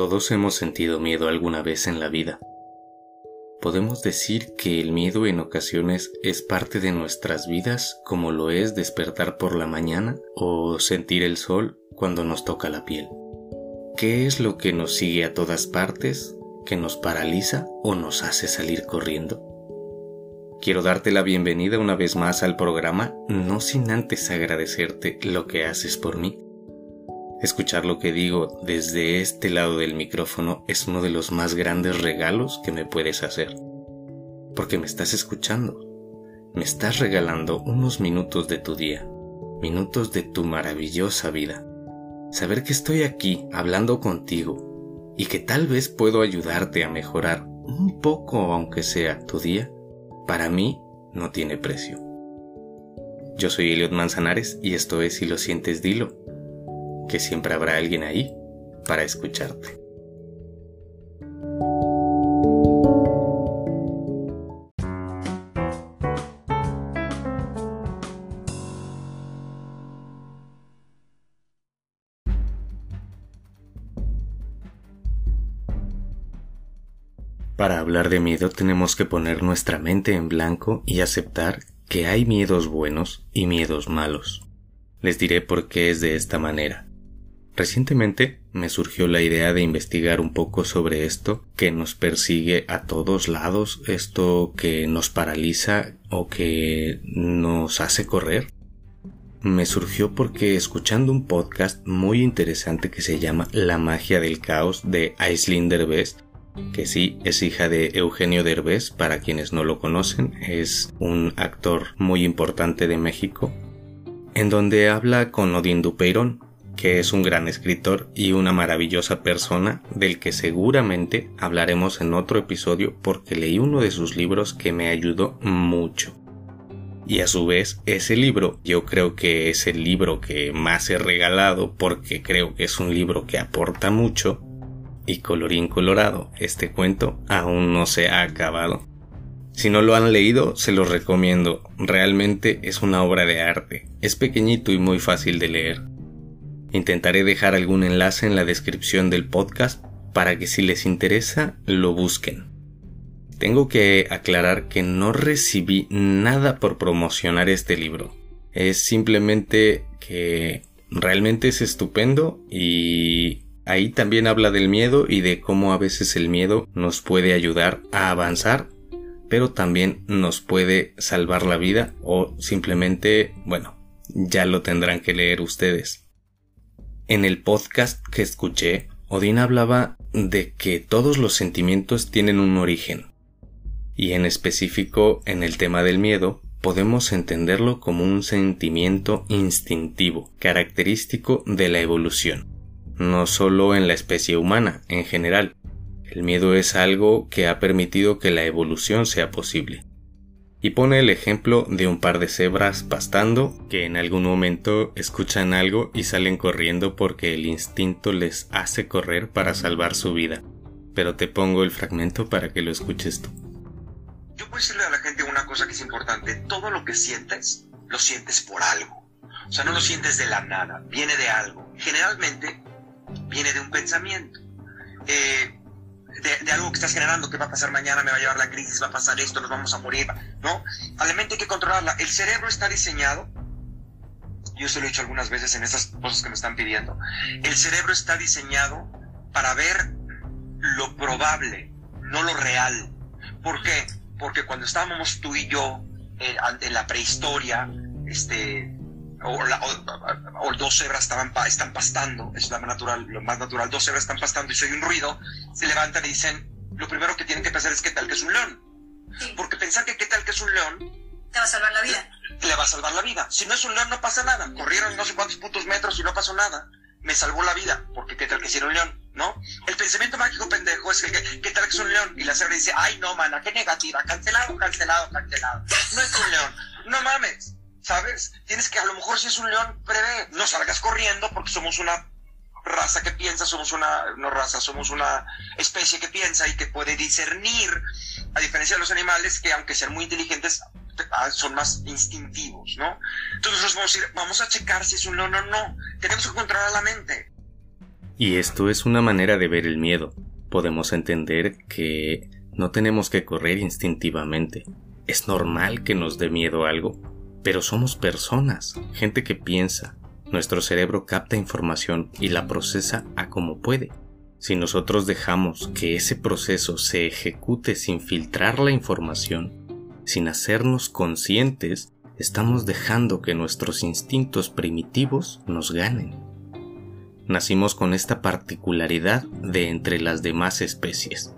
Todos hemos sentido miedo alguna vez en la vida. Podemos decir que el miedo en ocasiones es parte de nuestras vidas como lo es despertar por la mañana o sentir el sol cuando nos toca la piel. ¿Qué es lo que nos sigue a todas partes, que nos paraliza o nos hace salir corriendo? Quiero darte la bienvenida una vez más al programa, no sin antes agradecerte lo que haces por mí. Escuchar lo que digo desde este lado del micrófono es uno de los más grandes regalos que me puedes hacer. Porque me estás escuchando. Me estás regalando unos minutos de tu día, minutos de tu maravillosa vida. Saber que estoy aquí hablando contigo y que tal vez puedo ayudarte a mejorar un poco aunque sea tu día, para mí no tiene precio. Yo soy Eliot Manzanares y esto es Si lo sientes, dilo que siempre habrá alguien ahí para escucharte. Para hablar de miedo tenemos que poner nuestra mente en blanco y aceptar que hay miedos buenos y miedos malos. Les diré por qué es de esta manera. Recientemente me surgió la idea de investigar un poco sobre esto que nos persigue a todos lados, esto que nos paraliza o que nos hace correr. Me surgió porque escuchando un podcast muy interesante que se llama La magia del caos de Aislinn Derbez, que sí es hija de Eugenio Derbez, para quienes no lo conocen, es un actor muy importante de México, en donde habla con Odín Dupeirón, que es un gran escritor y una maravillosa persona del que seguramente hablaremos en otro episodio porque leí uno de sus libros que me ayudó mucho. Y a su vez, ese libro yo creo que es el libro que más he regalado porque creo que es un libro que aporta mucho. Y colorín colorado, este cuento aún no se ha acabado. Si no lo han leído, se los recomiendo. Realmente es una obra de arte. Es pequeñito y muy fácil de leer. Intentaré dejar algún enlace en la descripción del podcast para que si les interesa lo busquen. Tengo que aclarar que no recibí nada por promocionar este libro. Es simplemente que realmente es estupendo y ahí también habla del miedo y de cómo a veces el miedo nos puede ayudar a avanzar, pero también nos puede salvar la vida o simplemente, bueno, ya lo tendrán que leer ustedes. En el podcast que escuché, Odín hablaba de que todos los sentimientos tienen un origen. Y en específico en el tema del miedo, podemos entenderlo como un sentimiento instintivo, característico de la evolución, no solo en la especie humana, en general. El miedo es algo que ha permitido que la evolución sea posible y pone el ejemplo de un par de cebras pastando que en algún momento escuchan algo y salen corriendo porque el instinto les hace correr para salvar su vida. Pero te pongo el fragmento para que lo escuches tú. Yo puedo decirle a la gente una cosa que es importante, todo lo que sientes, lo sientes por algo. O sea, no lo sientes de la nada, viene de algo. Generalmente viene de un pensamiento. Eh, de, algo que estás generando, que va a pasar mañana, me va a llevar la crisis, va a pasar esto, nos vamos a morir, ¿no? A la mente hay que controlarla. El cerebro está diseñado, yo se lo he dicho algunas veces en esas cosas que me están pidiendo, el cerebro está diseñado para ver lo probable, no lo real. ¿Por qué? Porque cuando estábamos tú y yo eh, en la prehistoria, este, o, dos cebras estaban, están pastando, es lo más, natural, lo más natural, dos cebras están pastando y si un ruido, se levantan y dicen, lo primero que tienen que pensar es qué tal que es un león. Porque pensar que qué tal que es un león... Te va a salvar la vida. Le va a salvar la vida. Si no es un león no pasa nada. Corrieron no sé cuántos puntos metros y no pasó nada. Me salvó la vida, porque qué tal que era un león, ¿no? El pensamiento mágico pendejo es que qué tal que es un león y la cebra dice, ay no, mana, qué negativa, cancelado, cancelado, cancelado. No es un león. No mames ¿sabes? Tienes que, a lo mejor si es un león, prevé, no salgas corriendo porque somos una raza que piensa, somos una, no raza, somos una especie que piensa y que puede discernir, a diferencia de los animales que aunque sean muy inteligentes, ah, son más instintivos, ¿no? Entonces nosotros vamos a, vamos a checar si es un león o no, tenemos que controlar la mente. Y esto es una manera de ver el miedo. Podemos entender que no tenemos que correr instintivamente. Es normal que nos dé miedo algo, pero somos personas, gente que piensa. Nuestro cerebro capta información y la procesa a como puede. Si nosotros dejamos que ese proceso se ejecute sin filtrar la información, sin hacernos conscientes, estamos dejando que nuestros instintos primitivos nos ganen nacimos con esta particularidad de entre las demás especies.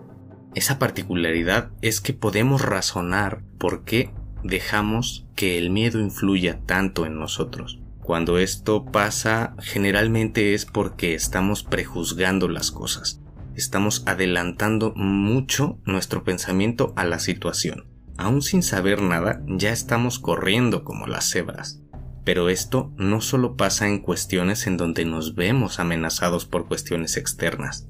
Esa particularidad es que podemos razonar por qué dejamos que el miedo influya tanto en nosotros. Cuando esto pasa, generalmente es porque estamos prejuzgando las cosas. Estamos adelantando mucho nuestro pensamiento a la situación. Aún sin saber nada, ya estamos corriendo como las cebras. Pero esto no solo pasa en cuestiones en donde nos vemos amenazados por cuestiones externas.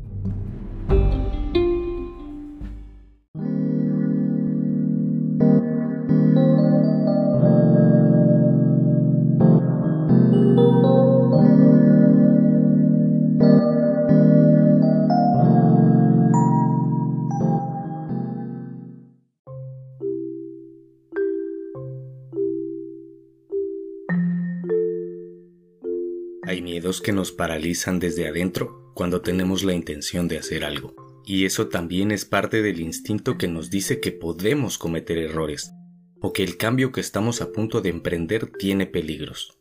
Hay miedos que nos paralizan desde adentro cuando tenemos la intención de hacer algo. Y eso también es parte del instinto que nos dice que podemos cometer errores o que el cambio que estamos a punto de emprender tiene peligros.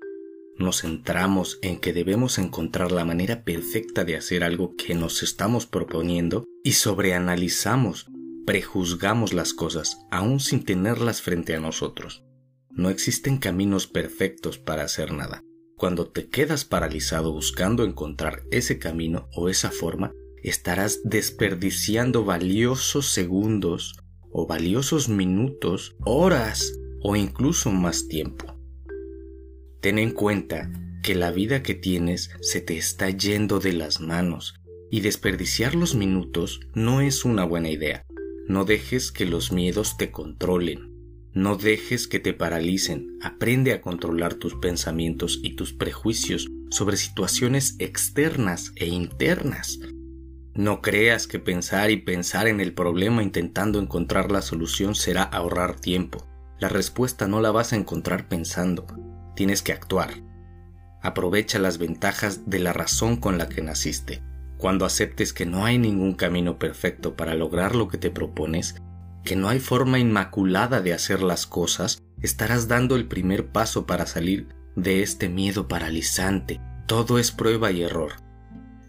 Nos centramos en que debemos encontrar la manera perfecta de hacer algo que nos estamos proponiendo y sobreanalizamos, prejuzgamos las cosas aún sin tenerlas frente a nosotros. No existen caminos perfectos para hacer nada. Cuando te quedas paralizado buscando encontrar ese camino o esa forma, estarás desperdiciando valiosos segundos o valiosos minutos, horas o incluso más tiempo. Ten en cuenta que la vida que tienes se te está yendo de las manos y desperdiciar los minutos no es una buena idea. No dejes que los miedos te controlen. No dejes que te paralicen, aprende a controlar tus pensamientos y tus prejuicios sobre situaciones externas e internas. No creas que pensar y pensar en el problema intentando encontrar la solución será ahorrar tiempo. La respuesta no la vas a encontrar pensando, tienes que actuar. Aprovecha las ventajas de la razón con la que naciste. Cuando aceptes que no hay ningún camino perfecto para lograr lo que te propones, que no hay forma inmaculada de hacer las cosas, estarás dando el primer paso para salir de este miedo paralizante. Todo es prueba y error.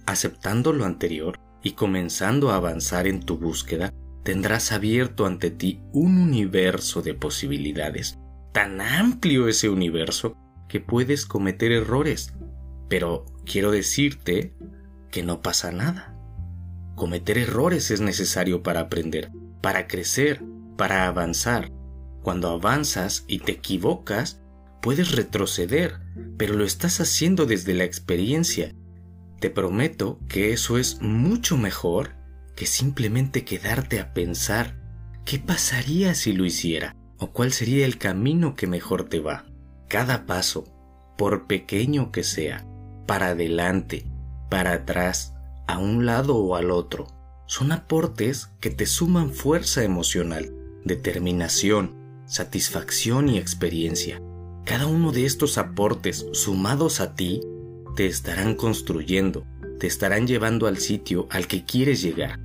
Aceptando lo anterior y comenzando a avanzar en tu búsqueda, tendrás abierto ante ti un universo de posibilidades. Tan amplio ese universo que puedes cometer errores. Pero quiero decirte que no pasa nada. Cometer errores es necesario para aprender para crecer, para avanzar. Cuando avanzas y te equivocas, puedes retroceder, pero lo estás haciendo desde la experiencia. Te prometo que eso es mucho mejor que simplemente quedarte a pensar qué pasaría si lo hiciera o cuál sería el camino que mejor te va. Cada paso, por pequeño que sea, para adelante, para atrás, a un lado o al otro, son aportes que te suman fuerza emocional, determinación, satisfacción y experiencia. Cada uno de estos aportes sumados a ti te estarán construyendo, te estarán llevando al sitio al que quieres llegar,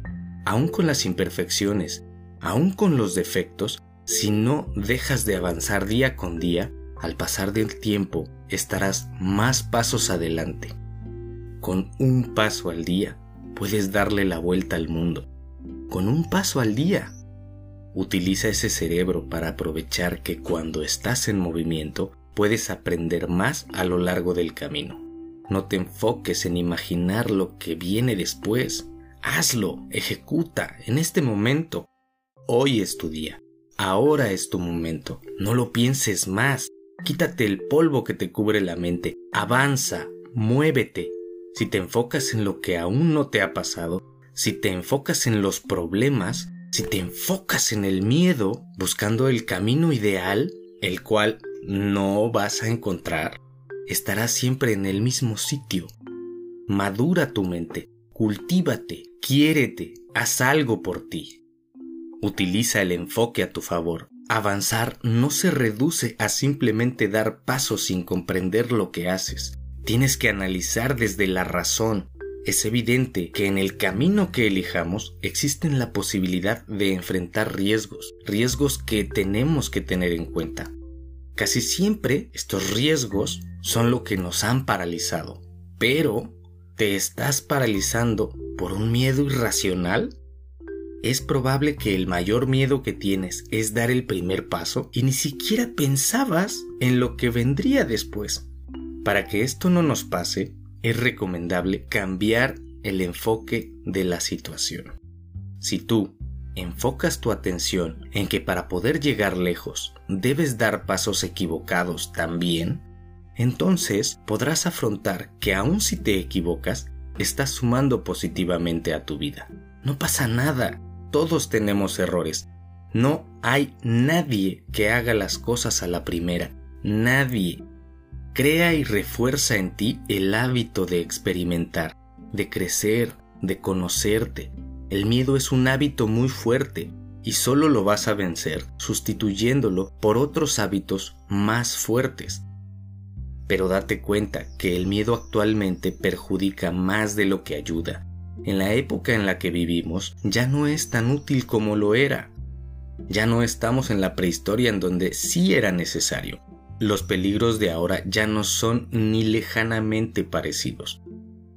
aún con las imperfecciones, aún con los defectos, si no dejas de avanzar día con día, al pasar del tiempo estarás más pasos adelante. Con un paso al día puedes darle la vuelta al mundo, con un paso al día. Utiliza ese cerebro para aprovechar que cuando estás en movimiento puedes aprender más a lo largo del camino. No te enfoques en imaginar lo que viene después. Hazlo, ejecuta, en este momento. Hoy es tu día. Ahora es tu momento. No lo pienses más. Quítate el polvo que te cubre la mente. Avanza, muévete, si te enfocas en lo que aún no te ha pasado, si te enfocas en los problemas, si te enfocas en el miedo, buscando el camino ideal, el cual no vas a encontrar, estarás siempre en el mismo sitio. Madura tu mente, cultívate, quiérete, haz algo por ti. Utiliza el enfoque a tu favor. Avanzar no se reduce a simplemente dar pasos sin comprender lo que haces. Tienes que analizar desde la razón. Es evidente que en el camino que elijamos existen la posibilidad de enfrentar riesgos, riesgos que tenemos que tener en cuenta. Casi siempre estos riesgos son lo que nos han paralizado, pero ¿te estás paralizando por un miedo irracional? es probable que el mayor miedo que tienes es dar el primer paso y ni siquiera pensabas en lo que vendría después. Para que esto no nos pase, es recomendable cambiar el enfoque de la situación. Si tú enfocas tu atención en que para poder llegar lejos debes dar pasos equivocados también, entonces podrás afrontar que aun si te equivocas, estás sumando positivamente a tu vida. No pasa nada, todos tenemos errores. No hay nadie que haga las cosas a la primera. Nadie. Crea y refuerza en ti el hábito de experimentar, de crecer, de conocerte. El miedo es un hábito muy fuerte y solo lo vas a vencer sustituyéndolo por otros hábitos más fuertes. Pero date cuenta que el miedo actualmente perjudica más de lo que ayuda en la época en la que vivimos ya no es tan útil como lo era. Ya no estamos en la prehistoria en donde sí era necesario. Los peligros de ahora ya no son ni lejanamente parecidos.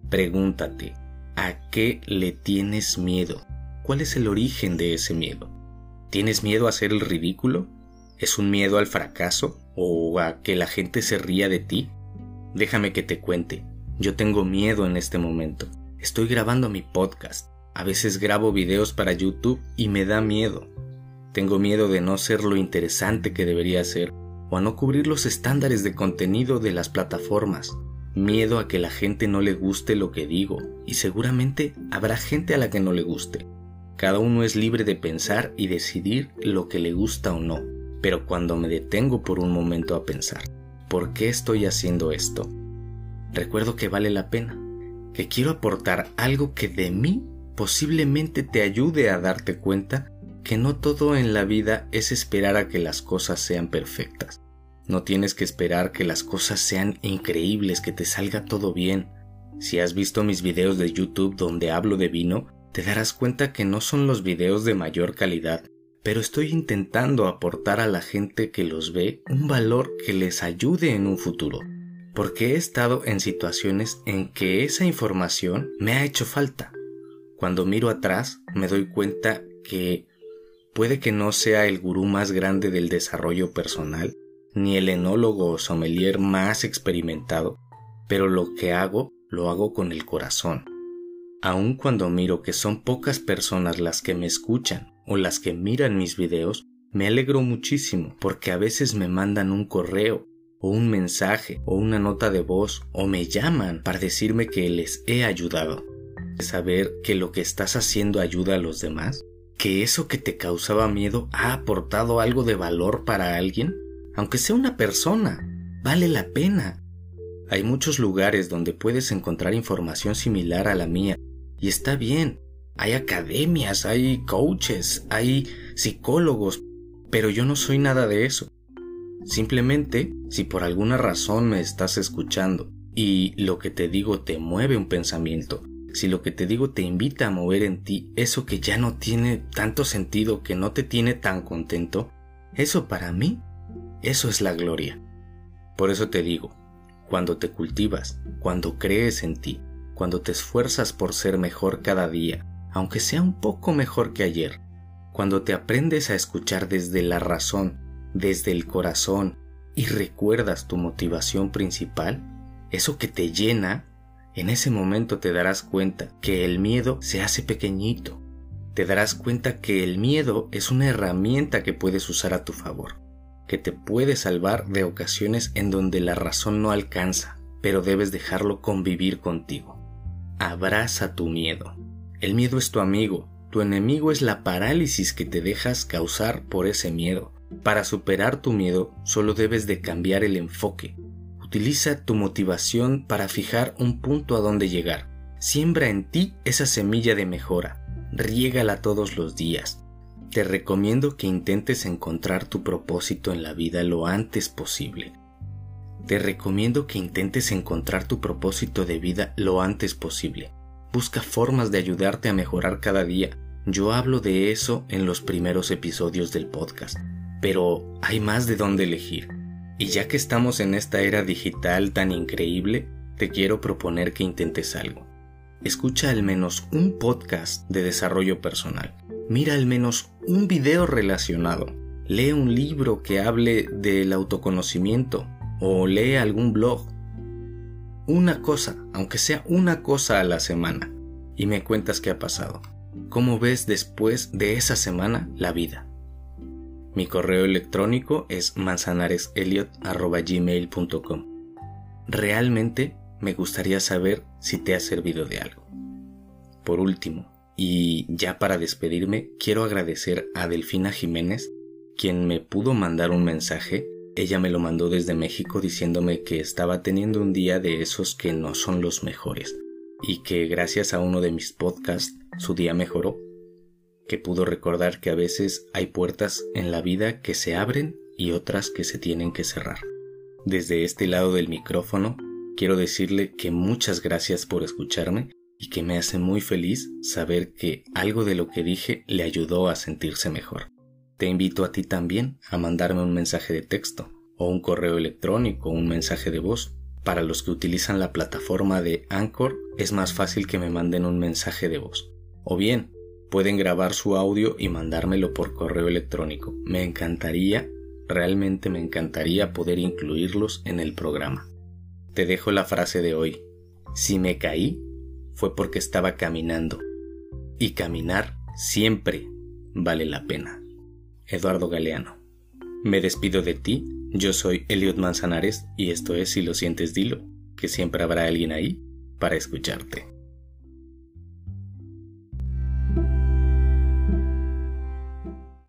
Pregúntate, ¿a qué le tienes miedo? ¿Cuál es el origen de ese miedo? ¿Tienes miedo a hacer el ridículo? ¿Es un miedo al fracaso o a que la gente se ría de ti? Déjame que te cuente, yo tengo miedo en este momento. Estoy grabando mi podcast. A veces grabo videos para YouTube y me da miedo. Tengo miedo de no ser lo interesante que debería ser o a no cubrir los estándares de contenido de las plataformas. Miedo a que la gente no le guste lo que digo y seguramente habrá gente a la que no le guste. Cada uno es libre de pensar y decidir lo que le gusta o no, pero cuando me detengo por un momento a pensar, ¿por qué estoy haciendo esto? Recuerdo que vale la pena que quiero aportar algo que de mí posiblemente te ayude a darte cuenta que no todo en la vida es esperar a que las cosas sean perfectas. No tienes que esperar que las cosas sean increíbles, que te salga todo bien. Si has visto mis videos de YouTube donde hablo de vino, te darás cuenta que no son los videos de mayor calidad, pero estoy intentando aportar a la gente que los ve un valor que les ayude en un futuro porque he estado en situaciones en que esa información me ha hecho falta. Cuando miro atrás me doy cuenta que puede que no sea el gurú más grande del desarrollo personal, ni el enólogo o sommelier más experimentado, pero lo que hago lo hago con el corazón. Aun cuando miro que son pocas personas las que me escuchan o las que miran mis videos, me alegro muchísimo porque a veces me mandan un correo o un mensaje o una nota de voz o me llaman para decirme que les he ayudado. Saber que lo que estás haciendo ayuda a los demás, que eso que te causaba miedo ha aportado algo de valor para alguien, aunque sea una persona, vale la pena. Hay muchos lugares donde puedes encontrar información similar a la mía y está bien. Hay academias, hay coaches, hay psicólogos, pero yo no soy nada de eso. Simplemente, si por alguna razón me estás escuchando y lo que te digo te mueve un pensamiento, si lo que te digo te invita a mover en ti eso que ya no tiene tanto sentido, que no te tiene tan contento, eso para mí, eso es la gloria. Por eso te digo, cuando te cultivas, cuando crees en ti, cuando te esfuerzas por ser mejor cada día, aunque sea un poco mejor que ayer, cuando te aprendes a escuchar desde la razón desde el corazón y recuerdas tu motivación principal, eso que te llena, en ese momento te darás cuenta que el miedo se hace pequeñito. Te darás cuenta que el miedo es una herramienta que puedes usar a tu favor, que te puede salvar de ocasiones en donde la razón no alcanza, pero debes dejarlo convivir contigo. Abraza tu miedo. El miedo es tu amigo, tu enemigo es la parálisis que te dejas causar por ese miedo. Para superar tu miedo solo debes de cambiar el enfoque. Utiliza tu motivación para fijar un punto a donde llegar. Siembra en ti esa semilla de mejora. Riégala todos los días. Te recomiendo que intentes encontrar tu propósito en la vida lo antes posible. Te recomiendo que intentes encontrar tu propósito de vida lo antes posible. Busca formas de ayudarte a mejorar cada día. Yo hablo de eso en los primeros episodios del podcast, pero hay más de dónde elegir. Y ya que estamos en esta era digital tan increíble, te quiero proponer que intentes algo. Escucha al menos un podcast de desarrollo personal. Mira al menos un video relacionado. Lee un libro que hable del autoconocimiento o lee algún blog. Una cosa, aunque sea una cosa a la semana, y me cuentas qué ha pasado. ¿Cómo ves después de esa semana la vida? Mi correo electrónico es manzanareseliot.gmail.com Realmente me gustaría saber si te ha servido de algo. Por último, y ya para despedirme, quiero agradecer a Delfina Jiménez, quien me pudo mandar un mensaje. Ella me lo mandó desde México diciéndome que estaba teniendo un día de esos que no son los mejores y que gracias a uno de mis podcasts su día mejoró, que pudo recordar que a veces hay puertas en la vida que se abren y otras que se tienen que cerrar. Desde este lado del micrófono quiero decirle que muchas gracias por escucharme y que me hace muy feliz saber que algo de lo que dije le ayudó a sentirse mejor. Te invito a ti también a mandarme un mensaje de texto o un correo electrónico o un mensaje de voz. Para los que utilizan la plataforma de Anchor es más fácil que me manden un mensaje de voz. O bien, pueden grabar su audio y mandármelo por correo electrónico. Me encantaría, realmente me encantaría poder incluirlos en el programa. Te dejo la frase de hoy. Si me caí, fue porque estaba caminando. Y caminar siempre vale la pena. Eduardo Galeano. Me despido de ti, yo soy Eliot Manzanares y esto es Si lo sientes dilo, que siempre habrá alguien ahí para escucharte.